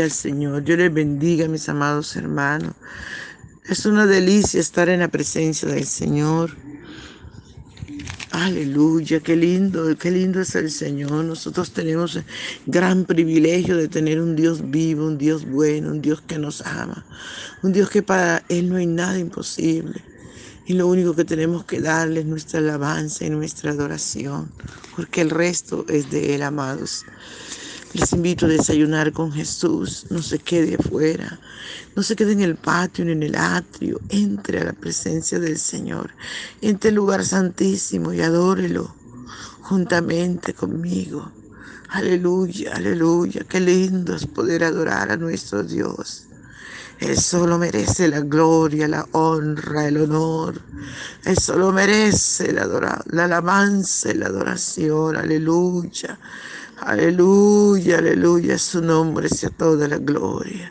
Al Señor. Yo les bendiga, mis amados hermanos. Es una delicia estar en la presencia del Señor. Aleluya, qué lindo, qué lindo es el Señor. Nosotros tenemos el gran privilegio de tener un Dios vivo, un Dios bueno, un Dios que nos ama, un Dios que para Él no hay nada imposible. Y lo único que tenemos que darle es nuestra alabanza y nuestra adoración, porque el resto es de Él, amados. Les invito a desayunar con Jesús. No se quede afuera. No se quede en el patio ni en el atrio. Entre a la presencia del Señor. Entre el lugar santísimo y adórelo juntamente conmigo. Aleluya, aleluya. Qué lindo es poder adorar a nuestro Dios. Él solo merece la gloria, la honra, el honor. Él solo merece la, la alabanza y la adoración. Aleluya. Aleluya, aleluya. A su nombre sea toda la gloria.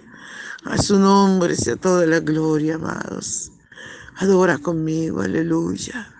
A su nombre sea toda la gloria, amados. Adora conmigo, aleluya.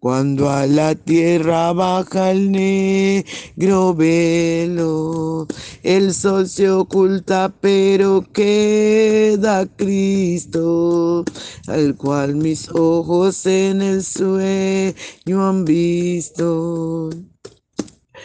cuando a la tierra baja el negro velo, el sol se oculta, pero queda Cristo, al cual mis ojos en el sueño han visto.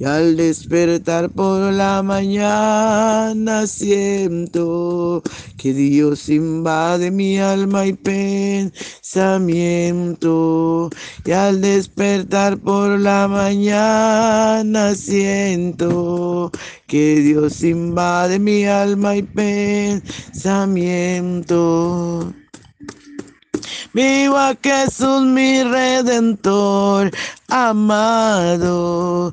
Y al despertar por la mañana siento que Dios invade mi alma y pensamiento. Y al despertar por la mañana siento que Dios invade mi alma y pensamiento. Viva Jesús mi redentor amado,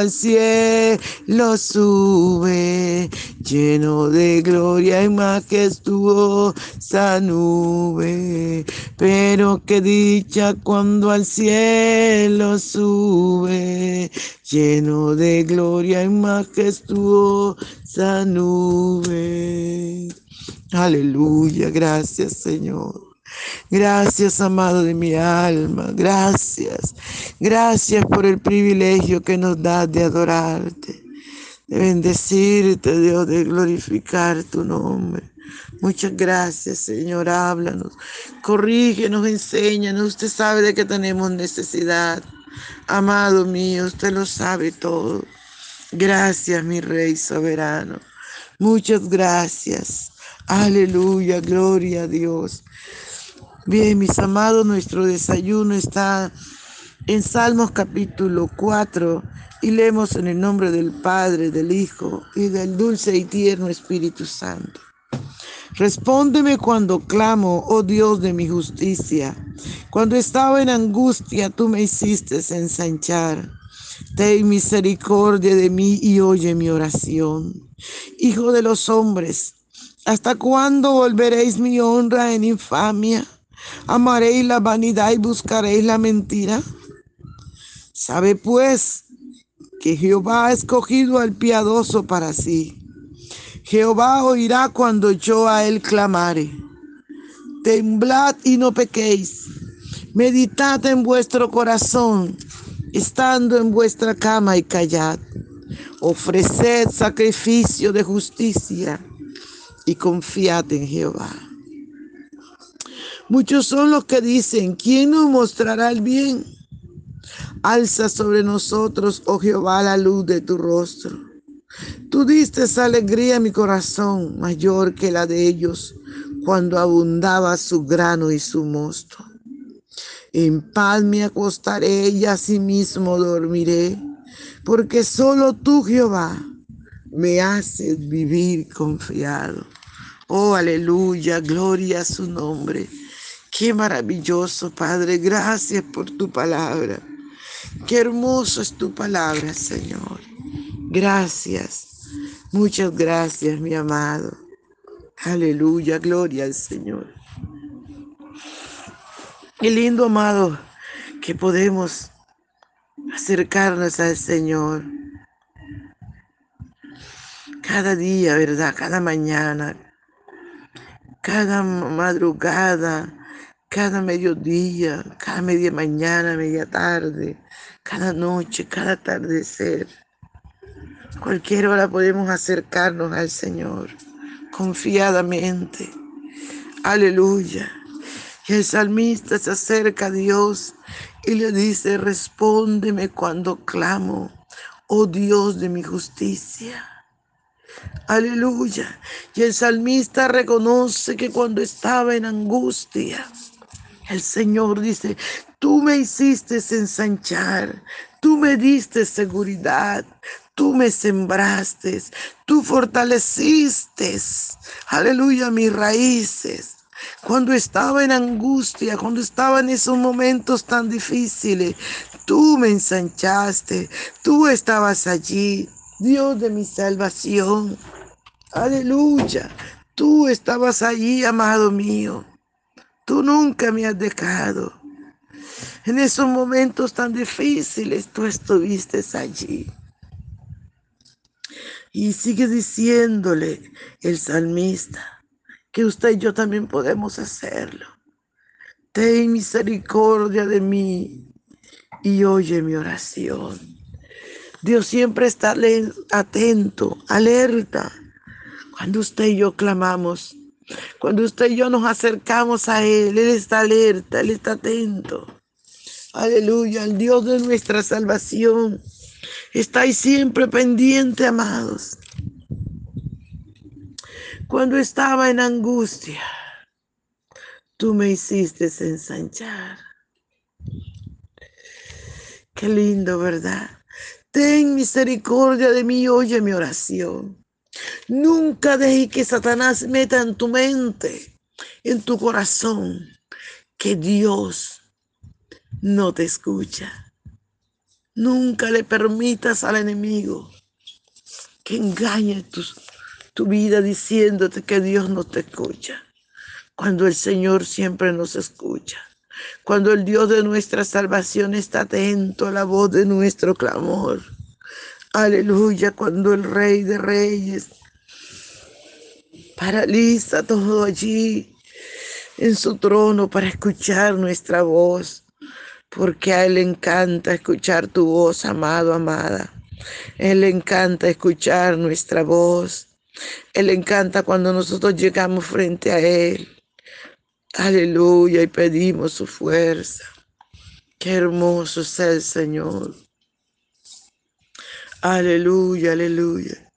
al cielo sube, lleno de gloria y majestuosa nube. Pero qué dicha cuando al cielo sube, lleno de gloria y majestuosa nube. Aleluya, gracias Señor. Gracias, amado de mi alma. Gracias. Gracias por el privilegio que nos das de adorarte, de bendecirte, Dios, de glorificar tu nombre. Muchas gracias, Señor. Háblanos, corrígenos, enséñanos. Usted sabe de que tenemos necesidad. Amado mío, usted lo sabe todo. Gracias, mi Rey soberano. Muchas gracias. Aleluya, gloria a Dios. Bien, mis amados, nuestro desayuno está en Salmos capítulo 4 y leemos en el nombre del Padre, del Hijo y del dulce y tierno Espíritu Santo. Respóndeme cuando clamo, oh Dios de mi justicia. Cuando estaba en angustia, tú me hiciste ensanchar. Ten misericordia de mí y oye mi oración. Hijo de los hombres, ¿hasta cuándo volveréis mi honra en infamia? ¿Amaréis la vanidad y buscaréis la mentira? Sabe pues que Jehová ha escogido al piadoso para sí. Jehová oirá cuando yo a él clamare. Temblad y no pequéis. Meditad en vuestro corazón, estando en vuestra cama y callad. Ofreced sacrificio de justicia y confiad en Jehová. Muchos son los que dicen, ¿quién nos mostrará el bien? Alza sobre nosotros, oh Jehová, la luz de tu rostro. Tú diste alegría a mi corazón, mayor que la de ellos, cuando abundaba su grano y su mosto. En paz me acostaré y asimismo dormiré, porque solo tú, Jehová, me haces vivir confiado. Oh, aleluya, gloria a su nombre. Qué maravilloso, Padre. Gracias por tu palabra. Qué hermoso es tu palabra, Señor. Gracias. Muchas gracias, mi amado. Aleluya, gloria al Señor. Qué lindo, amado, que podemos acercarnos al Señor. Cada día, ¿verdad? Cada mañana, cada madrugada, cada mediodía, cada media mañana, media tarde, cada noche, cada atardecer. Cualquier hora podemos acercarnos al Señor confiadamente. Aleluya. Y el salmista se acerca a Dios y le dice, respóndeme cuando clamo, oh Dios de mi justicia. Aleluya. Y el salmista reconoce que cuando estaba en angustia, el Señor dice, tú me hiciste ensanchar, tú me diste seguridad, tú me sembraste, tú fortaleciste, aleluya, mis raíces. Cuando estaba en angustia, cuando estaba en esos momentos tan difíciles, tú me ensanchaste, tú estabas allí, Dios de mi salvación. Aleluya, tú estabas allí, amado mío. Tú nunca me has dejado. En esos momentos tan difíciles tú estuviste allí. Y sigue diciéndole el salmista que usted y yo también podemos hacerlo. Ten misericordia de mí y oye mi oración. Dios siempre está atento, alerta. Cuando usted y yo clamamos, cuando usted y yo nos acercamos a Él, Él está alerta, Él está atento. Aleluya, el Dios de nuestra salvación. Está ahí siempre pendiente, amados. Cuando estaba en angustia, tú me hiciste ensanchar. Qué lindo, ¿verdad? Ten misericordia de mí, oye mi oración. Nunca dejes que Satanás meta en tu mente, en tu corazón, que Dios no te escucha. Nunca le permitas al enemigo que engañe tu, tu vida diciéndote que Dios no te escucha, cuando el Señor siempre nos escucha. Cuando el Dios de nuestra salvación está atento a la voz de nuestro clamor. Aleluya, cuando el Rey de Reyes paraliza todo allí en su trono para escuchar nuestra voz, porque a Él le encanta escuchar tu voz, amado, amada. Él le encanta escuchar nuestra voz. Él le encanta cuando nosotros llegamos frente a Él. Aleluya, y pedimos su fuerza. Qué hermoso es el Señor. Aleluya, aleluya.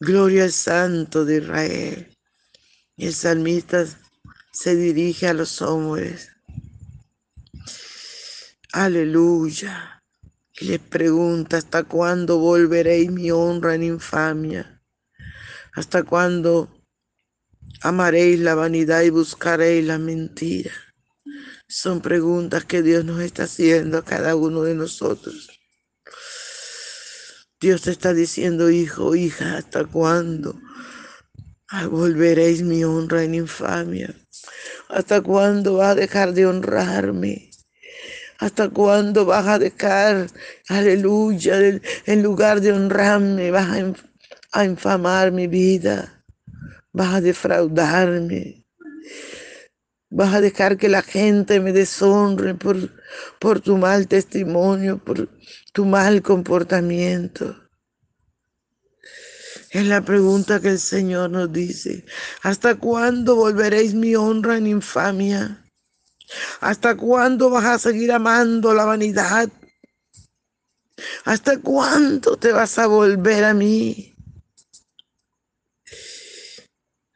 Gloria al Santo de Israel. El salmista se dirige a los hombres. Aleluya. Y les pregunta, ¿hasta cuándo volveréis mi honra en infamia? ¿Hasta cuándo amaréis la vanidad y buscaréis la mentira? Son preguntas que Dios nos está haciendo a cada uno de nosotros. Dios te está diciendo, hijo, hija, ¿hasta cuándo volveréis mi honra en infamia? ¿Hasta cuándo vas a dejar de honrarme? ¿Hasta cuándo vas a dejar, aleluya, en lugar de honrarme, vas a, a infamar mi vida? Vas a defraudarme. Vas a dejar que la gente me deshonre por, por tu mal testimonio, por tu mal comportamiento. Es la pregunta que el Señor nos dice. ¿Hasta cuándo volveréis mi honra en infamia? ¿Hasta cuándo vas a seguir amando la vanidad? ¿Hasta cuándo te vas a volver a mí?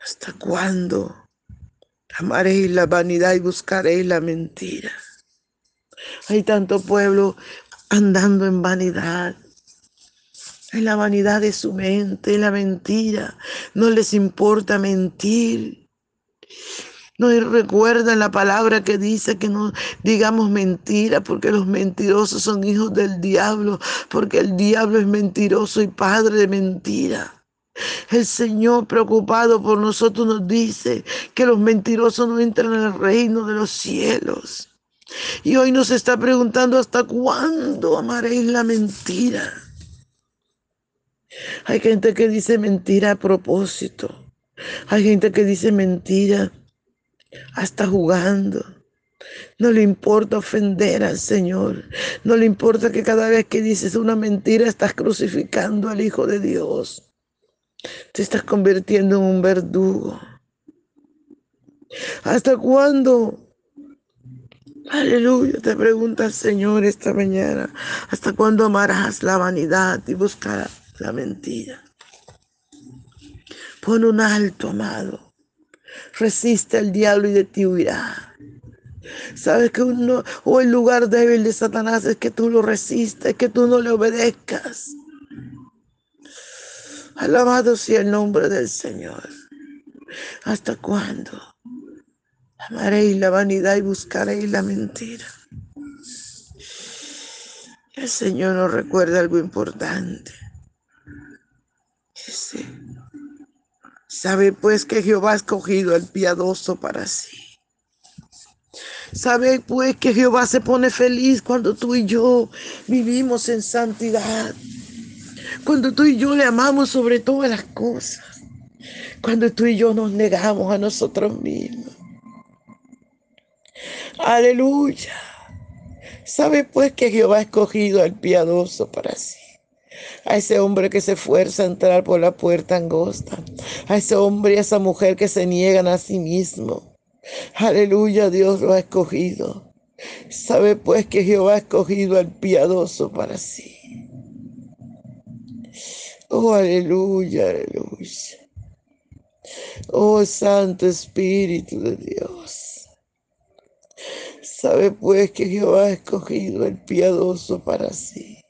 ¿Hasta cuándo amaréis la vanidad y buscaréis la mentira? Hay tanto pueblo andando en vanidad en la vanidad de su mente, en la mentira. No les importa mentir. No recuerdan la palabra que dice que no digamos mentira, porque los mentirosos son hijos del diablo, porque el diablo es mentiroso y padre de mentira. El Señor preocupado por nosotros nos dice que los mentirosos no entran en el reino de los cielos. Y hoy nos está preguntando hasta cuándo amaréis la mentira. Hay gente que dice mentira a propósito. Hay gente que dice mentira hasta jugando. No le importa ofender al Señor. No le importa que cada vez que dices una mentira estás crucificando al Hijo de Dios. Te estás convirtiendo en un verdugo. ¿Hasta cuándo? Aleluya, te pregunta el Señor esta mañana. ¿Hasta cuándo amarás la vanidad y buscarás? la mentira. Pon un alto, amado. Resiste al diablo y de ti huirá. Sabes que uno, o el lugar débil de Satanás es que tú lo resistes, que tú no le obedezcas. Alabado sea el nombre del Señor. ¿Hasta cuándo? Amaréis la vanidad y buscaréis la mentira. El Señor nos recuerda algo importante. Sabe pues que Jehová ha escogido al piadoso para sí. Sabe pues que Jehová se pone feliz cuando tú y yo vivimos en santidad. Cuando tú y yo le amamos sobre todas las cosas. Cuando tú y yo nos negamos a nosotros mismos. Aleluya. Sabe pues que Jehová ha escogido al piadoso para sí a ese hombre que se esfuerza a entrar por la puerta angosta, a ese hombre y a esa mujer que se niegan a sí mismo. Aleluya, Dios lo ha escogido. Sabe pues que Jehová ha escogido al piadoso para sí. Oh, aleluya, aleluya. Oh, Santo Espíritu de Dios. Sabe pues que Jehová ha escogido al piadoso para sí.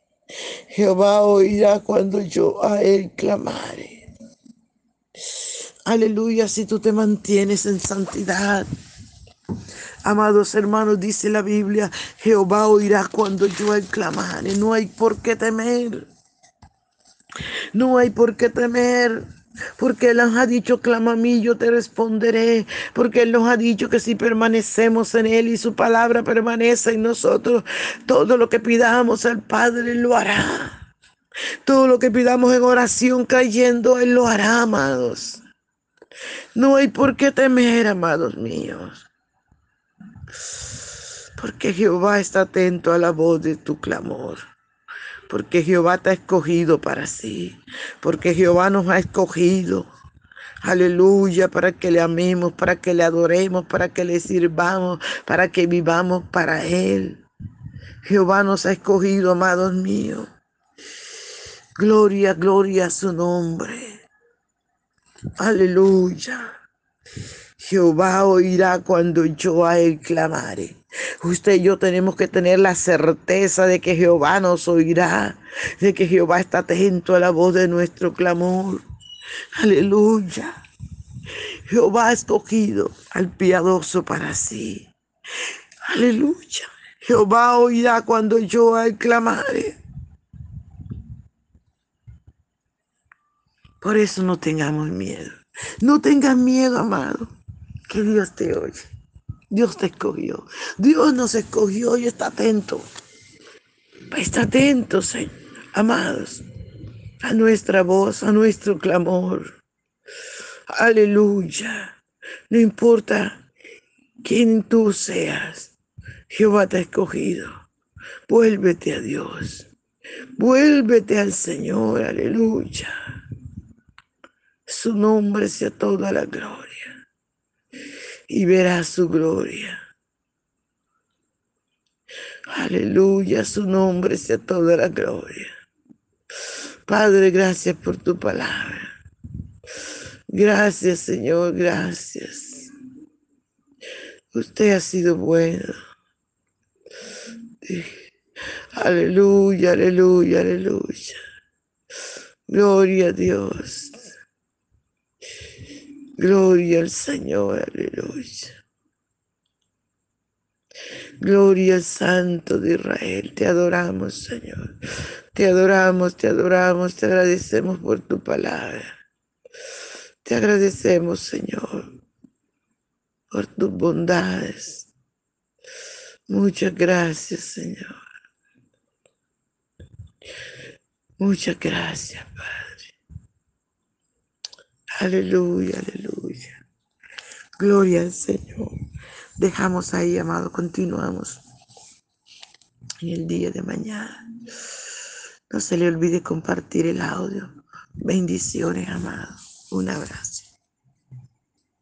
Jehová oirá cuando yo a él clamare. Aleluya, si tú te mantienes en santidad. Amados hermanos, dice la Biblia, Jehová oirá cuando yo a él clamare. No hay por qué temer. No hay por qué temer. Porque Él nos ha dicho, clama a mí, yo te responderé. Porque Él nos ha dicho que si permanecemos en Él y su palabra permanece en nosotros, todo lo que pidamos al Padre lo hará. Todo lo que pidamos en oración cayendo, Él lo hará, amados. No hay por qué temer, amados míos. Porque Jehová está atento a la voz de tu clamor porque Jehová te ha escogido para sí, porque Jehová nos ha escogido. Aleluya, para que le amemos, para que le adoremos, para que le sirvamos, para que vivamos para Él. Jehová nos ha escogido, amados míos. Gloria, gloria a su nombre. Aleluya. Jehová oirá cuando yo a él clamare. Usted y yo tenemos que tener la certeza de que Jehová nos oirá, de que Jehová está atento a la voz de nuestro clamor. Aleluya. Jehová ha escogido al piadoso para sí. Aleluya. Jehová oirá cuando yo a él clamare. Por eso no tengamos miedo. No tengas miedo, amado, que Dios te oye. Dios te escogió. Dios nos escogió y está atento. Está atento, Señor, amados, a nuestra voz, a nuestro clamor. Aleluya. No importa quién tú seas, Jehová te ha escogido. Vuélvete a Dios. Vuélvete al Señor. Aleluya. Su nombre sea toda la gloria. Y verás su gloria. Aleluya, su nombre sea toda la gloria. Padre, gracias por tu palabra. Gracias, Señor, gracias. Usted ha sido bueno. Aleluya, aleluya, aleluya. Gloria a Dios. Gloria al Señor, aleluya. Gloria al Santo de Israel. Te adoramos, Señor. Te adoramos, te adoramos, te agradecemos por tu palabra. Te agradecemos, Señor, por tus bondades. Muchas gracias, Señor. Muchas gracias, Padre. Aleluya, aleluya. Gloria al Señor. Dejamos ahí, amado. Continuamos en el día de mañana. No se le olvide compartir el audio. Bendiciones, amado. Un abrazo.